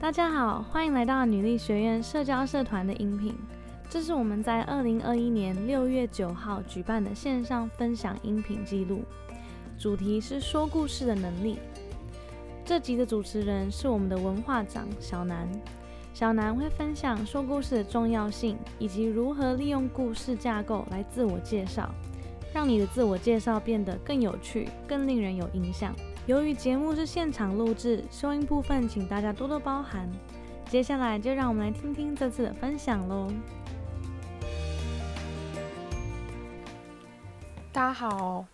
大家好，欢迎来到女力学院社交社团的音频。这是我们在二零二一年六月九号举办的线上分享音频记录，主题是说故事的能力。这集的主持人是我们的文化长小南，小南会分享说故事的重要性，以及如何利用故事架构来自我介绍，让你的自我介绍变得更有趣、更令人有印象。由于节目是现场录制，收音部分请大家多多包涵。接下来就让我们来听听这次的分享喽。大家好，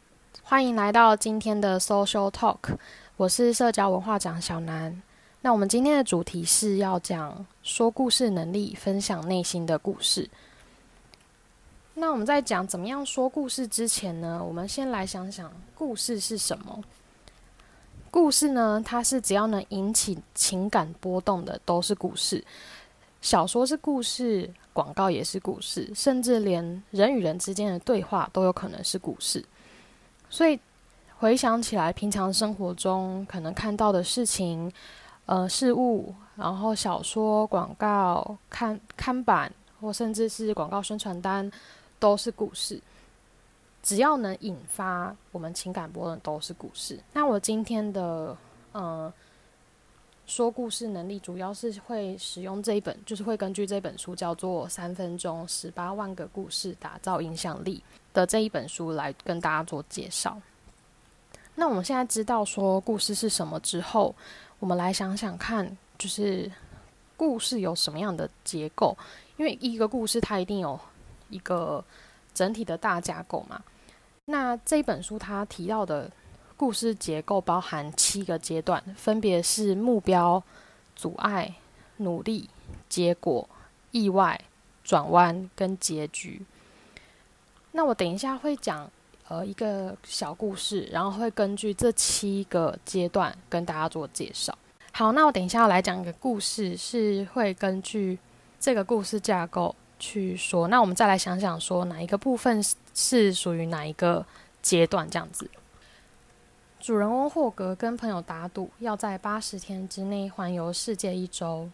欢迎来到今天的 Social Talk，我是社交文化长小南。那我们今天的主题是要讲说故事能力，分享内心的故事。那我们在讲怎么样说故事之前呢，我们先来想想故事是什么。故事呢，它是只要能引起情感波动的都是故事。小说是故事，广告也是故事，甚至连人与人之间的对话都有可能是故事。所以回想起来，平常生活中可能看到的事情、呃事物，然后小说、广告、看看板，或甚至是广告宣传单，都是故事。只要能引发我们情感波动，都是故事。那我今天的嗯说故事能力，主要是会使用这一本，就是会根据这本书叫做《三分钟十八万个故事打造影响力》的这一本书来跟大家做介绍。那我们现在知道说故事是什么之后，我们来想想看，就是故事有什么样的结构？因为一个故事它一定有一个整体的大架构嘛。那这本书它提到的故事结构包含七个阶段，分别是目标、阻碍、努力、结果、意外、转弯跟结局。那我等一下会讲呃一个小故事，然后会根据这七个阶段跟大家做介绍。好，那我等一下要来讲一个故事，是会根据这个故事架构。去说，那我们再来想想，说哪一个部分是属于哪一个阶段？这样子，主人翁霍格跟朋友打赌，要在八十天之内环游世界一周，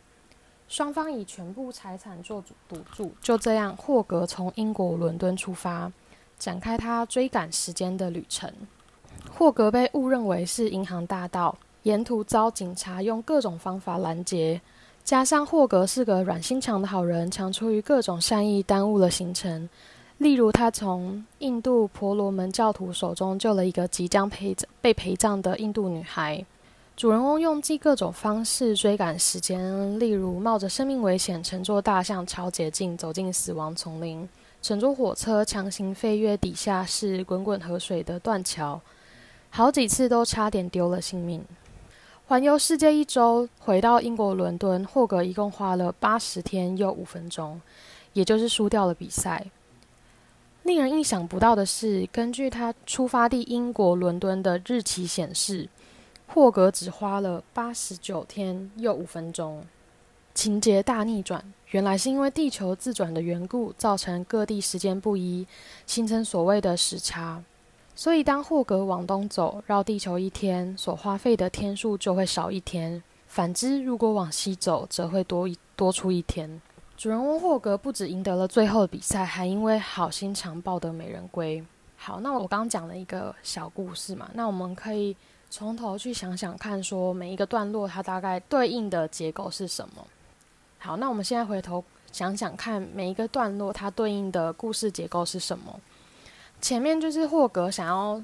双方以全部财产做赌注。就这样，霍格从英国伦敦出发，展开他追赶时间的旅程。霍格被误认为是银行大盗，沿途遭警察用各种方法拦截。加上霍格是个软心肠的好人，常出于各种善意耽误了行程。例如，他从印度婆罗门教徒手中救了一个即将陪被陪葬的印度女孩。主人翁用尽各种方式追赶时间，例如冒着生命危险乘坐大象超捷径走进死亡丛林，乘坐火车强行飞越底下是滚滚河水的断桥，好几次都差点丢了性命。环游世界一周，回到英国伦敦，霍格一共花了八十天又五分钟，也就是输掉了比赛。令人意想不到的是，根据他出发地英国伦敦的日期显示，霍格只花了八十九天又五分钟。情节大逆转，原来是因为地球自转的缘故，造成各地时间不一，形成所谓的时差。所以，当霍格往东走，绕地球一天所花费的天数就会少一天；反之，如果往西走，则会多一多出一天。主人翁霍格不止赢得了最后的比赛，还因为好心肠抱得美人归。好，那我刚刚讲了一个小故事嘛，那我们可以从头去想想看，说每一个段落它大概对应的结构是什么。好，那我们现在回头想想看，每一个段落它对应的故事结构是什么。前面就是霍格想要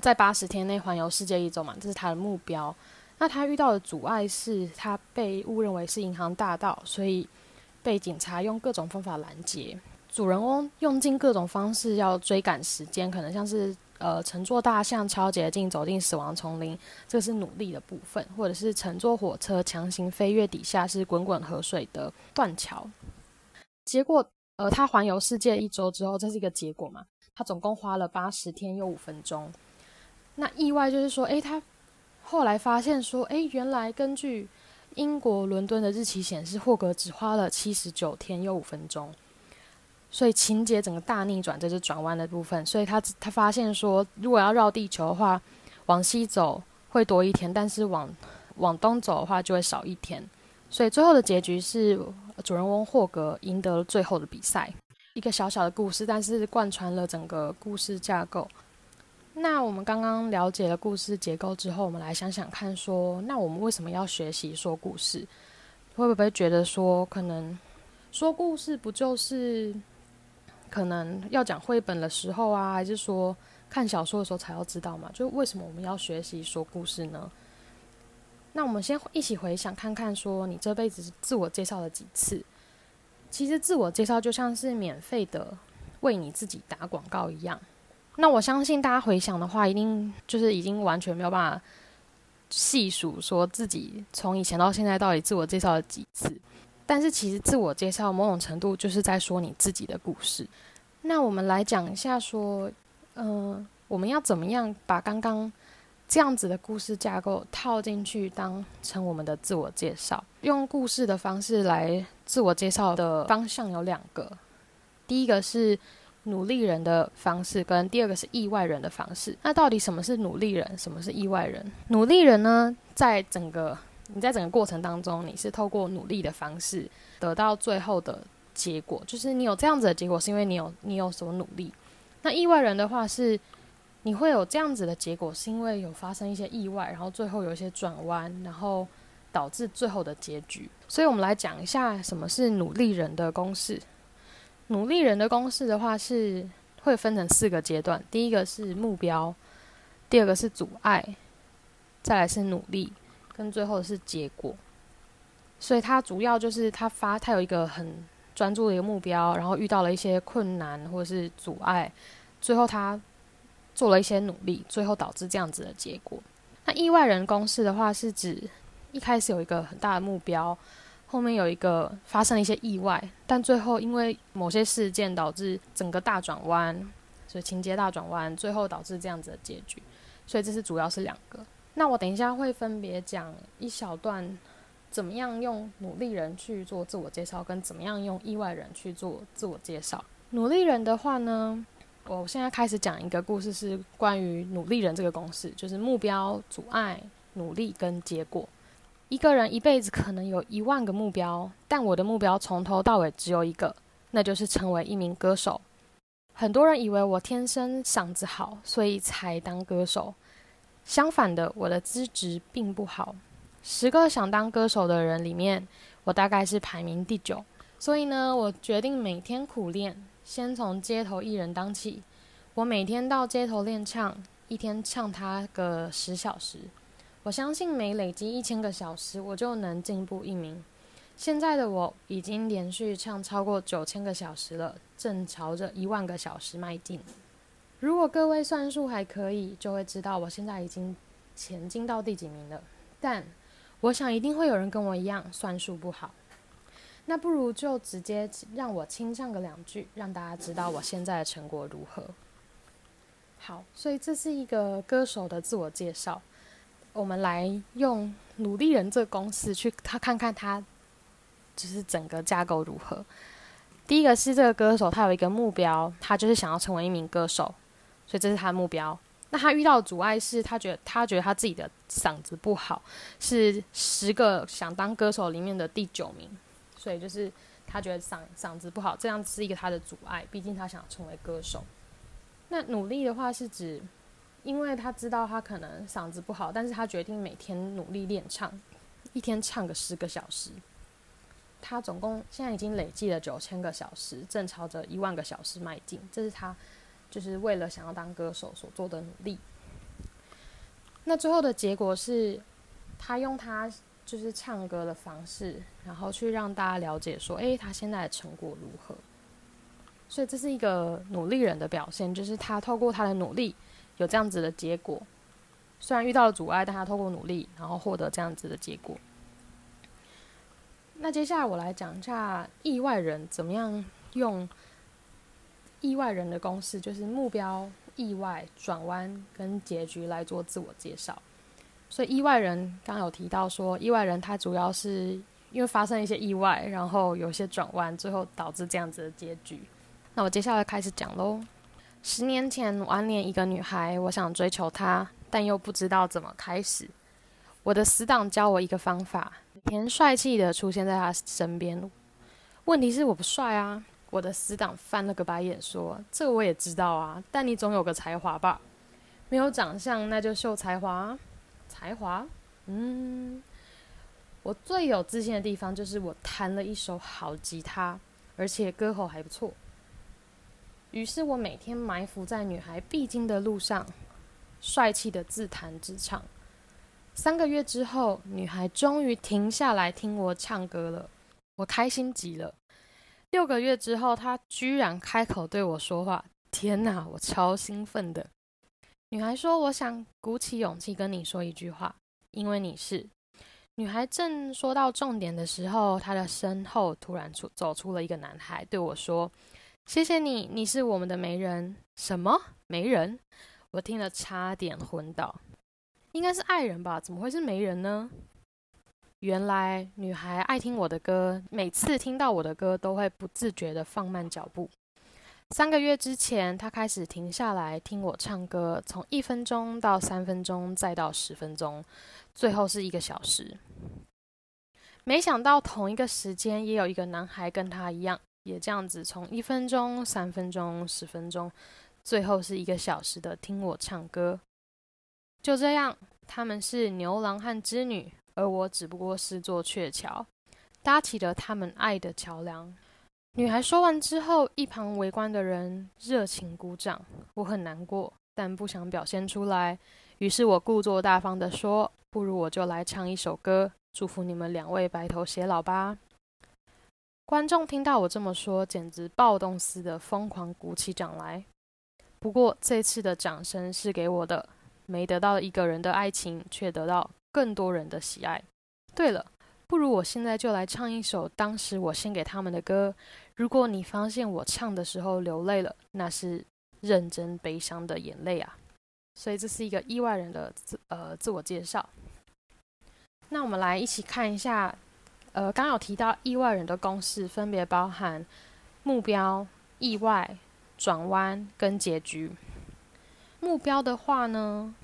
在八十天内环游世界一周嘛，这是他的目标。那他遇到的阻碍是他被误认为是银行大盗，所以被警察用各种方法拦截。主人翁用尽各种方式要追赶时间，可能像是呃乘坐大象超捷径走进死亡丛林，这是努力的部分；或者是乘坐火车强行飞越底下是滚滚河水的断桥。结果呃他环游世界一周之后，这是一个结果嘛？他总共花了八十天又五分钟。那意外就是说，诶，他后来发现说，诶，原来根据英国伦敦的日期显示，霍格只花了七十九天又五分钟。所以情节整个大逆转，这是转弯的部分。所以他他发现说，如果要绕地球的话，往西走会多一天，但是往往东走的话就会少一天。所以最后的结局是主人翁霍格赢得了最后的比赛。一个小小的故事，但是贯穿了整个故事架构。那我们刚刚了解了故事结构之后，我们来想想看，说那我们为什么要学习说故事？会不会觉得说，可能说故事不就是可能要讲绘本的时候啊，还是说看小说的时候才要知道嘛？就为什么我们要学习说故事呢？那我们先一起回想看看，说你这辈子自我介绍了几次？其实自我介绍就像是免费的为你自己打广告一样。那我相信大家回想的话，一定就是已经完全没有办法细数说自己从以前到现在到底自我介绍了几次。但是其实自我介绍某种程度就是在说你自己的故事。那我们来讲一下说，嗯，我们要怎么样把刚刚。这样子的故事架构套进去，当成我们的自我介绍。用故事的方式来自我介绍的方向有两个，第一个是努力人的方式，跟第二个是意外人的方式。那到底什么是努力人，什么是意外人？努力人呢，在整个你在整个过程当中，你是透过努力的方式得到最后的结果，就是你有这样子的结果，是因为你有你有所努力。那意外人的话是。你会有这样子的结果，是因为有发生一些意外，然后最后有一些转弯，然后导致最后的结局。所以，我们来讲一下什么是努力人的公式。努力人的公式的话，是会分成四个阶段：第一个是目标，第二个是阻碍，再来是努力，跟最后是结果。所以，它主要就是他发，他有一个很专注的一个目标，然后遇到了一些困难或者是阻碍，最后他。做了一些努力，最后导致这样子的结果。那意外人公式的话，是指一开始有一个很大的目标，后面有一个发生了一些意外，但最后因为某些事件导致整个大转弯，所以情节大转弯，最后导致这样子的结局。所以这是主要是两个。那我等一下会分别讲一小段，怎么样用努力人去做自我介绍，跟怎么样用意外人去做自我介绍。努力人的话呢？我现在开始讲一个故事，是关于努力人这个公式，就是目标、阻碍、努力跟结果。一个人一辈子可能有一万个目标，但我的目标从头到尾只有一个，那就是成为一名歌手。很多人以为我天生嗓子好，所以才当歌手。相反的，我的资质并不好。十个想当歌手的人里面，我大概是排名第九。所以呢，我决定每天苦练。先从街头艺人当起，我每天到街头练唱，一天唱他个十小时。我相信每累积一千个小时，我就能进步一名。现在的我已经连续唱超过九千个小时了，正朝着一万个小时迈进。如果各位算数还可以，就会知道我现在已经前进到第几名了。但我想一定会有人跟我一样算数不好。那不如就直接让我清唱个两句，让大家知道我现在的成果如何。好，所以这是一个歌手的自我介绍。我们来用努力人这个公式去他看看他，就是整个架构如何。第一个是这个歌手，他有一个目标，他就是想要成为一名歌手，所以这是他的目标。那他遇到阻碍是他觉得他觉得他自己的嗓子不好，是十个想当歌手里面的第九名。所以就是他觉得嗓嗓子不好，这样是一个他的阻碍。毕竟他想成为歌手。那努力的话是指，因为他知道他可能嗓子不好，但是他决定每天努力练唱，一天唱个十个小时。他总共现在已经累计了九千个小时，正朝着一万个小时迈进。这是他就是为了想要当歌手所做的努力。那最后的结果是，他用他。就是唱歌的方式，然后去让大家了解说，诶，他现在的成果如何？所以这是一个努力人的表现，就是他透过他的努力，有这样子的结果。虽然遇到了阻碍，但他透过努力，然后获得这样子的结果。那接下来我来讲一下意外人怎么样用意外人的公式，就是目标、意外、转弯跟结局来做自我介绍。所以意外人刚有提到说，意外人他主要是因为发生一些意外，然后有些转弯，最后导致这样子的结局。那我接下来开始讲喽。十年前，我暗恋一个女孩，我想追求她，但又不知道怎么开始。我的死党教我一个方法，天帅气的出现在他身边。问题是我不帅啊！我的死党翻了个白眼说：“这我也知道啊，但你总有个才华吧？没有长相那就秀才华。才华？嗯，我最有自信的地方就是我弹了一首好吉他，而且歌喉还不错。于是我每天埋伏在女孩必经的路上，帅气的自弹自唱。三个月之后，女孩终于停下来听我唱歌了。”我开心极了。六个月之后，她居然开口对我说话。天哪，我超兴奋的。女孩说：“我想鼓起勇气跟你说一句话，因为你是。”女孩正说到重点的时候，她的身后突然出走出了一个男孩，对我说：“谢谢你，你是我们的媒人。”什么媒人？我听了差点昏倒。应该是爱人吧？怎么会是媒人呢？原来女孩爱听我的歌，每次听到我的歌都会不自觉地放慢脚步。三个月之前，他开始停下来听我唱歌，从一分钟到三分钟，再到十分钟，最后是一个小时。没想到同一个时间也有一个男孩跟他一样，也这样子从一分钟、三分钟、十分钟，最后是一个小时的听我唱歌。就这样，他们是牛郎和织女。而我只不过是座鹊桥，搭起了他们爱的桥梁。女孩说完之后，一旁围观的人热情鼓掌。我很难过，但不想表现出来。于是我故作大方地说：“不如我就来唱一首歌，祝福你们两位白头偕老吧。”观众听到我这么说，简直暴动似的疯狂鼓起掌来。不过这次的掌声是给我的，没得到一个人的爱情，却得到。更多人的喜爱。对了，不如我现在就来唱一首当时我献给他们的歌。如果你发现我唱的时候流泪了，那是认真悲伤的眼泪啊。所以这是一个意外人的自呃自我介绍。那我们来一起看一下，呃，刚有提到意外人的公式分别包含目标、意外、转弯跟结局。目标的话呢？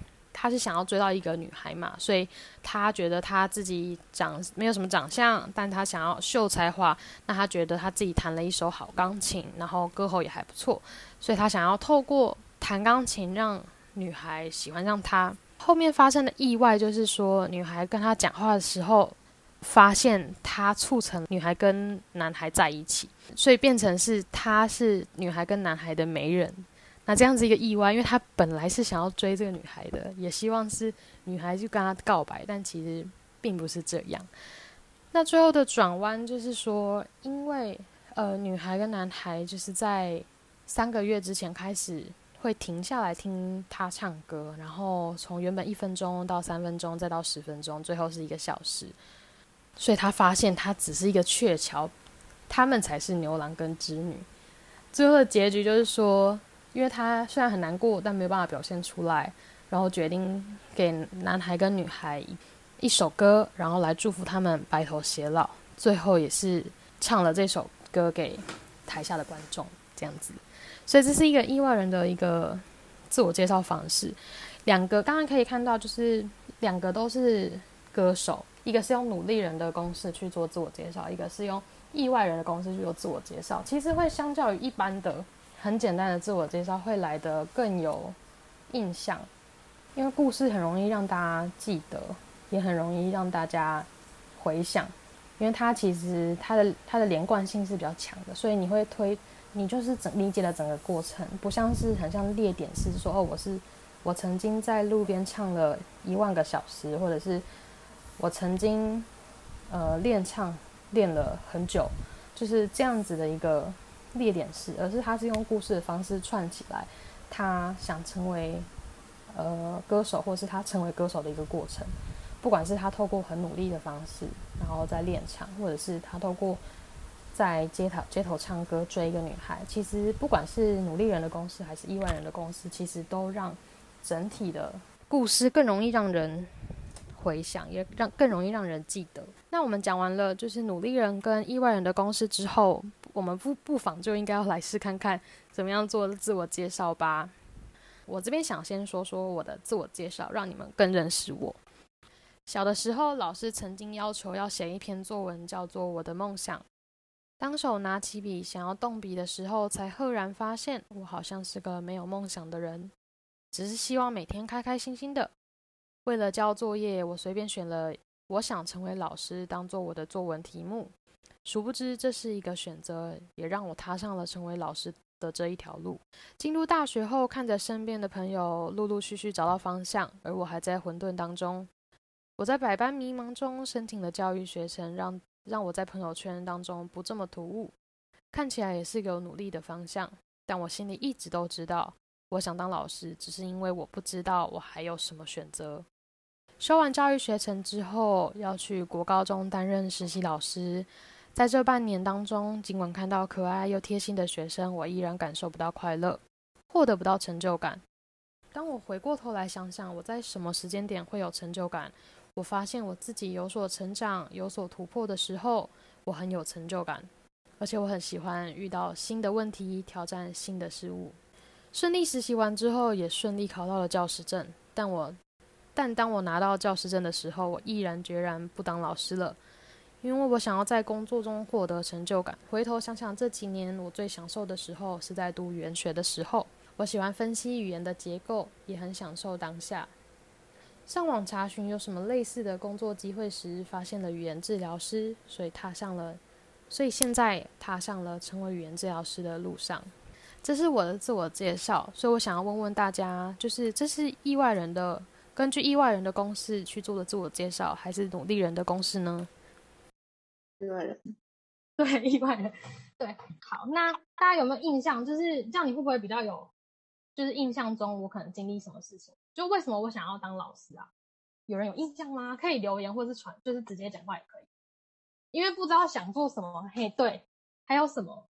他是想要追到一个女孩嘛，所以他觉得他自己长没有什么长相，但他想要秀才华。那他觉得他自己弹了一手好钢琴，然后歌喉也还不错，所以他想要透过弹钢琴让女孩喜欢上他。后面发生的意外就是说，女孩跟他讲话的时候，发现他促成女孩跟男孩在一起，所以变成是他是女孩跟男孩的媒人。那这样子一个意外，因为他本来是想要追这个女孩的，也希望是女孩就跟他告白，但其实并不是这样。那最后的转弯就是说，因为呃，女孩跟男孩就是在三个月之前开始会停下来听他唱歌，然后从原本一分钟到三分钟，再到十分钟，最后是一个小时。所以他发现他只是一个鹊桥，他们才是牛郎跟织女。最后的结局就是说。因为他虽然很难过，但没有办法表现出来，然后决定给男孩跟女孩一首歌，然后来祝福他们白头偕老。最后也是唱了这首歌给台下的观众，这样子。所以这是一个意外人的一个自我介绍方式。两个刚刚可以看到，就是两个都是歌手，一个是用努力人的公式去做自我介绍，一个是用意外人的公式去做自我介绍。其实会相较于一般的。很简单的自我介绍会来的更有印象，因为故事很容易让大家记得，也很容易让大家回想，因为它其实它的它的连贯性是比较强的，所以你会推你就是整理解了整个过程，不像是很像列点式说哦，我是我曾经在路边唱了一万个小时，或者是我曾经呃练唱练了很久，就是这样子的一个。列点式，而是他是用故事的方式串起来，他想成为呃歌手，或是他成为歌手的一个过程。不管是他透过很努力的方式，然后在练唱，或者是他透过在街头街头唱歌追一个女孩，其实不管是努力人的公司还是意外人的公司，其实都让整体的故事更容易让人回想，也让更容易让人记得。那我们讲完了就是努力人跟意外人的公司之后。我们不不妨就应该要来试看看怎么样做自我介绍吧。我这边想先说说我的自我介绍，让你们更认识我。小的时候，老师曾经要求要写一篇作文，叫做《我的梦想》。当手拿起笔想要动笔的时候，才赫然发现，我好像是个没有梦想的人，只是希望每天开开心心的。为了交作业，我随便选了“我想成为老师”当做我的作文题目。殊不知，这是一个选择，也让我踏上了成为老师的这一条路。进入大学后，看着身边的朋友陆陆续续找到方向，而我还在混沌当中。我在百般迷茫中申请了教育学程，让。让我在朋友圈当中不这么突兀，看起来也是有努力的方向。但我心里一直都知道，我想当老师，只是因为我不知道我还有什么选择。修完教育学程之后，要去国高中担任实习老师。在这半年当中，尽管看到可爱又贴心的学生，我依然感受不到快乐，获得不到成就感。当我回过头来想想，我在什么时间点会有成就感？我发现我自己有所成长、有所突破的时候，我很有成就感，而且我很喜欢遇到新的问题、挑战新的事物。顺利实习完之后，也顺利考到了教师证。但我，但当我拿到教师证的时候，我毅然决然不当老师了，因为我想要在工作中获得成就感。回头想想这几年，我最享受的时候是在读语言学的时候，我喜欢分析语言的结构，也很享受当下。上网查询有什么类似的工作机会时，发现了语言治疗师，所以踏上了，所以现在踏上了成为语言治疗师的路上。这是我的自我介绍，所以我想要问问大家，就是这是意外人的根据意外人的公式去做的自我介绍，还是努力人的公式呢？意外人，对，意外人，对。好，那大家有没有印象？就是这样，你会不会比较有，就是印象中我可能经历什么事情？就为什么我想要当老师啊？有人有印象吗？可以留言或是传，就是直接讲话也可以。因为不知道想做什么，嘿，对，还有什么？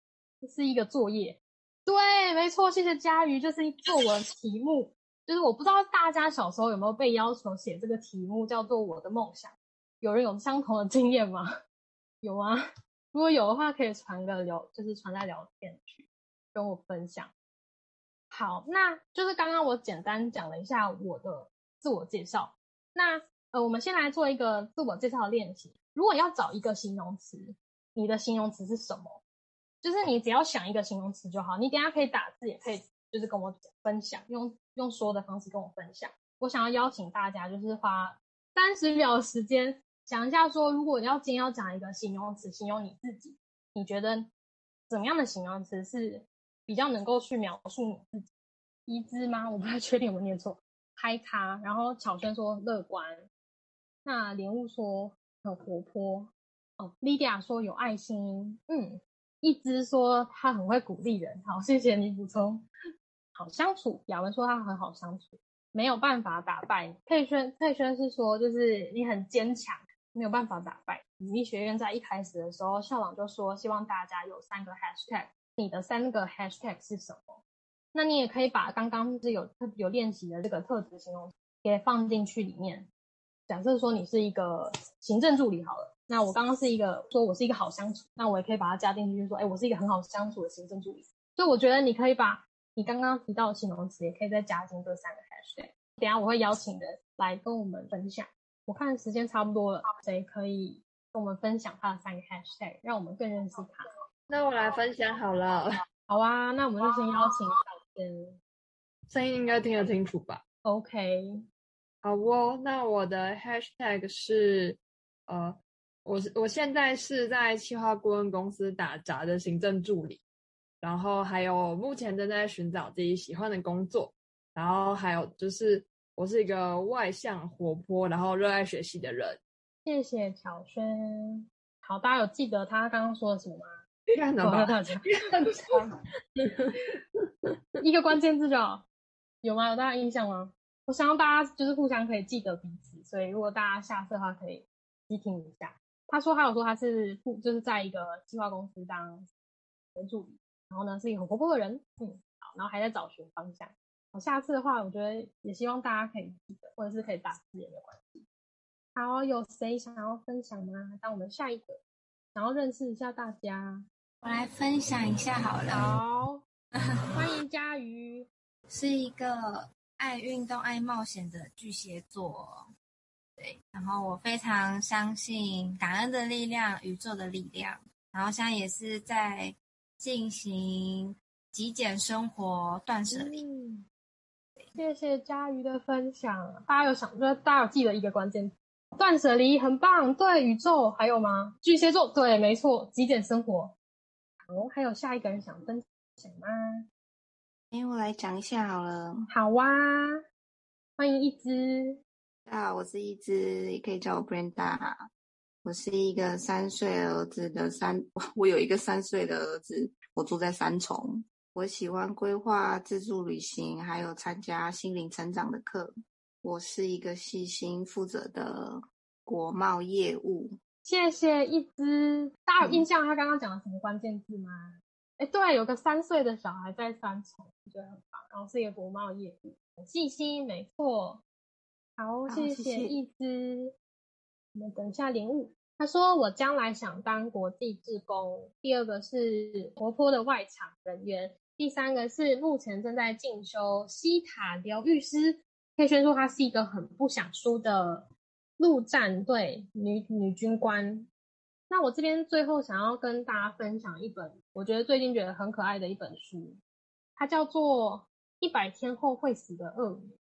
是一个作业，对，没错，谢谢佳瑜，就是作文题目，就是我不知道大家小时候有没有被要求写这个题目，叫做我的梦想。有人有相同的经验吗？有吗？如果有的话，可以传个聊，就是传在聊天区跟我分享。好，那就是刚刚我简单讲了一下我的自我介绍。那呃，我们先来做一个自我介绍的练习。如果要找一个形容词，你的形容词是什么？就是你只要想一个形容词就好。你等下可以打字，也可以就是跟我分享，用用说的方式跟我分享。我想要邀请大家，就是花三十秒时间想一下，说如果你要今天要讲一个形容词，形容你自己，你觉得怎么样的形容词是？比较能够去描述你自己，一只吗？我不太确定我念错。嗨咖，然后巧轩说乐观，那莲雾说很活泼，哦，Lydia 说有爱心，嗯，一只说他很会鼓励人，好，谢谢你补充。好相处，雅文说他很好相处，没有办法打败。佩轩，佩轩是说就是你很坚强，没有办法打败。女力学院在一开始的时候，校长就说希望大家有三个 hashtag。你的三个 hashtag 是什么？那你也可以把刚刚是有有练习的这个特质形容给放进去里面。假设说你是一个行政助理好了，那我刚刚是一个说我是一个好相处，那我也可以把它加进去，就说哎，我是一个很好相处的行政助理。所以我觉得你可以把你刚刚提到的形容词，也可以再加进这三个 hashtag。等下我会邀请人来跟我们分享。我看时间差不多了，谁可以跟我们分享他的三个 hashtag，让我们更认识他。那我来分享好了，好啊，那我们就先邀请小轩，声音应该听得清楚吧？OK，好哦。那我的 Hashtag 是呃，我是我现在是在企划顾问公司打杂的行政助理，然后还有目前正在寻找自己喜欢的工作，然后还有就是我是一个外向活泼，然后热爱学习的人。谢谢乔轩。好，大家有记得他刚刚说的什么吗？一个关键字就好，有吗？有大家印象吗？我希望大家就是互相可以记得彼此，所以如果大家下次的话可以细听一下。他说他有说他是就是在一个计划公司当助理，然后呢是一个很活泼的人，嗯，好，然后还在找寻方向。我下次的话，我觉得也希望大家可以记得，或者是可以打字也没关系。好，有谁想要分享吗？当我们下一个，然后认识一下大家。我来分享一下好了。好，欢迎佳瑜，是一个爱运动、爱冒险的巨蟹座。对，然后我非常相信感恩的力量、宇宙的力量。然后现在也是在进行极简生活、断舍离。嗯谢谢佳瑜的分享。大家有想，就是大家有记得一个关键，断舍离很棒。对，宇宙还有吗？巨蟹座，对，没错，极简生活。好，还有下一个人想分享吗？哎，我来讲一下好了。好啊，欢迎一只。大家好，我是一只，也可以叫我 Brenda。我是一个三岁儿子的三，我有一个三岁的儿子，我住在三重。我喜欢规划自助旅行，还有参加心灵成长的课。我是一个细心负责的国贸业务。谢谢一只。大家有印象他刚刚讲的什么关键字吗？哎、对，有个三岁的小孩在三重，我觉得很棒。然后是一个国贸业务，很细心，没错。好，谢谢谢一只。我们等一下领悟。他说：“我将来想当国际志工。”第二个是活泼的外场人员。第三个是目前正在进修西塔疗愈师。可以宣说他是一个很不想输的陆战队女女军官。那我这边最后想要跟大家分享一本，我觉得最近觉得很可爱的一本书，它叫做《一百天后会死的鳄鱼》，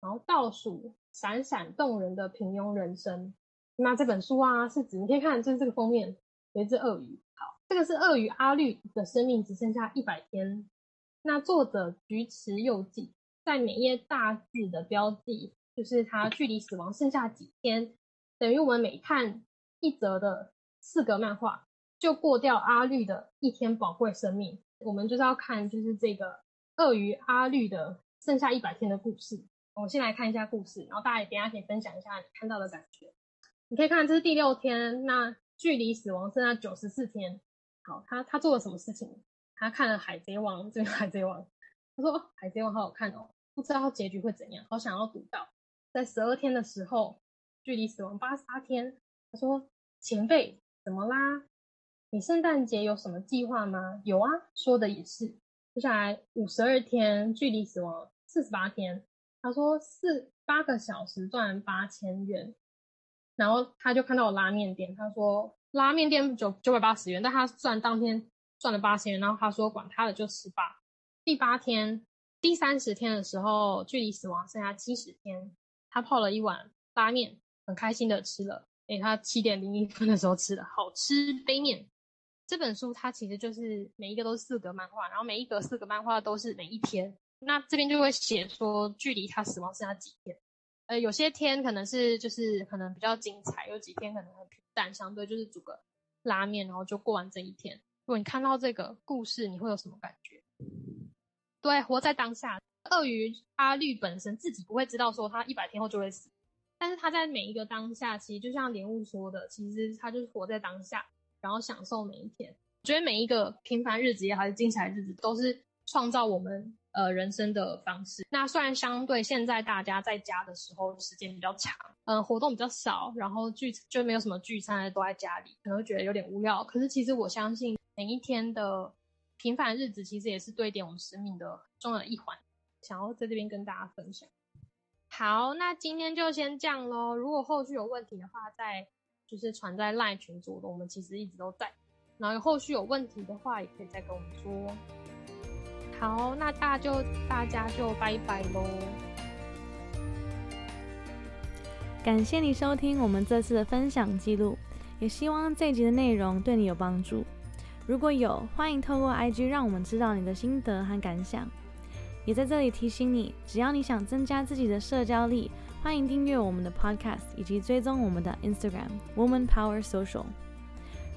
然后倒数闪闪动人的平庸人生。那这本书啊，是指你可以看，就是这个封面有一只鳄鱼。好，这个是鳄鱼阿绿的生命只剩下一百天。那作者菊池佑纪在每页大字的标记，就是他距离死亡剩下几天，等于我们每看一则的四格漫画，就过掉阿绿的一天宝贵生命。我们就是要看，就是这个鳄鱼阿绿的剩下一百天的故事。我先来看一下故事，然后大家也等一下可以分享一下你看到的感觉。你可以看，这是第六天，那距离死亡剩下九十四天。好，他他做了什么事情？他看了《海贼王》，这个《海贼王》，他说《海贼王》好好看哦，不知道结局会怎样，好想要读到。在十二天的时候，距离死亡八十八天。他说：“前辈，怎么啦？你圣诞节有什么计划吗？”有啊，说的也是。接下来五十二天，距离死亡四十八天。他说：“四八个小时赚八千元。”然后他就看到有拉面店，他说拉面店九九百八十元，但他赚当天赚了八千元，然后他说管他的就吃吧。第八天、第三十天的时候，距离死亡剩下七十天，他泡了一碗拉面，很开心的吃了。诶，他七点零一分的时候吃的，好吃杯面。这本书它其实就是每一个都是四格漫画，然后每一格四格漫画都是每一天。那这边就会写说距离他死亡剩下几天。呃，有些天可能是就是可能比较精彩，有几天可能很平淡，相对就是煮个拉面，然后就过完这一天。如果你看到这个故事，你会有什么感觉？对，活在当下。鳄鱼阿绿本身自己不会知道说他一百天后就会死，但是他在每一个当下，其实就像莲雾说的，其实他就是活在当下，然后享受每一天。我觉得每一个平凡日子也好，精彩日子，都是创造我们呃人生的方式。那虽然相对现在大家在家的时候时间比较长，嗯、活动比较少，然后聚就没有什么聚餐，都在家里，可能会觉得有点无聊。可是其实我相信每一天的平凡日子，其实也是堆点我们生命的重要的一环。想要在这边跟大家分享。好，那今天就先这样喽。如果后续有问题的话，再就是传在赖群组的，我们其实一直都在。然后后续有问题的话，也可以再跟我们说。好，那大就大家就拜拜喽。感谢你收听我们这次的分享记录，也希望这集的内容对你有帮助。如果有，欢迎透过 IG 让我们知道你的心得和感想。也在这里提醒你，只要你想增加自己的社交力，欢迎订阅我们的 Podcast 以及追踪我们的 Instagram Woman Power Social。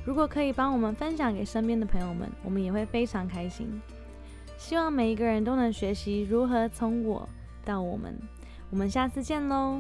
如果可以帮我们分享给身边的朋友们，我们也会非常开心。希望每一个人都能学习如何从我到我们。我们下次见喽！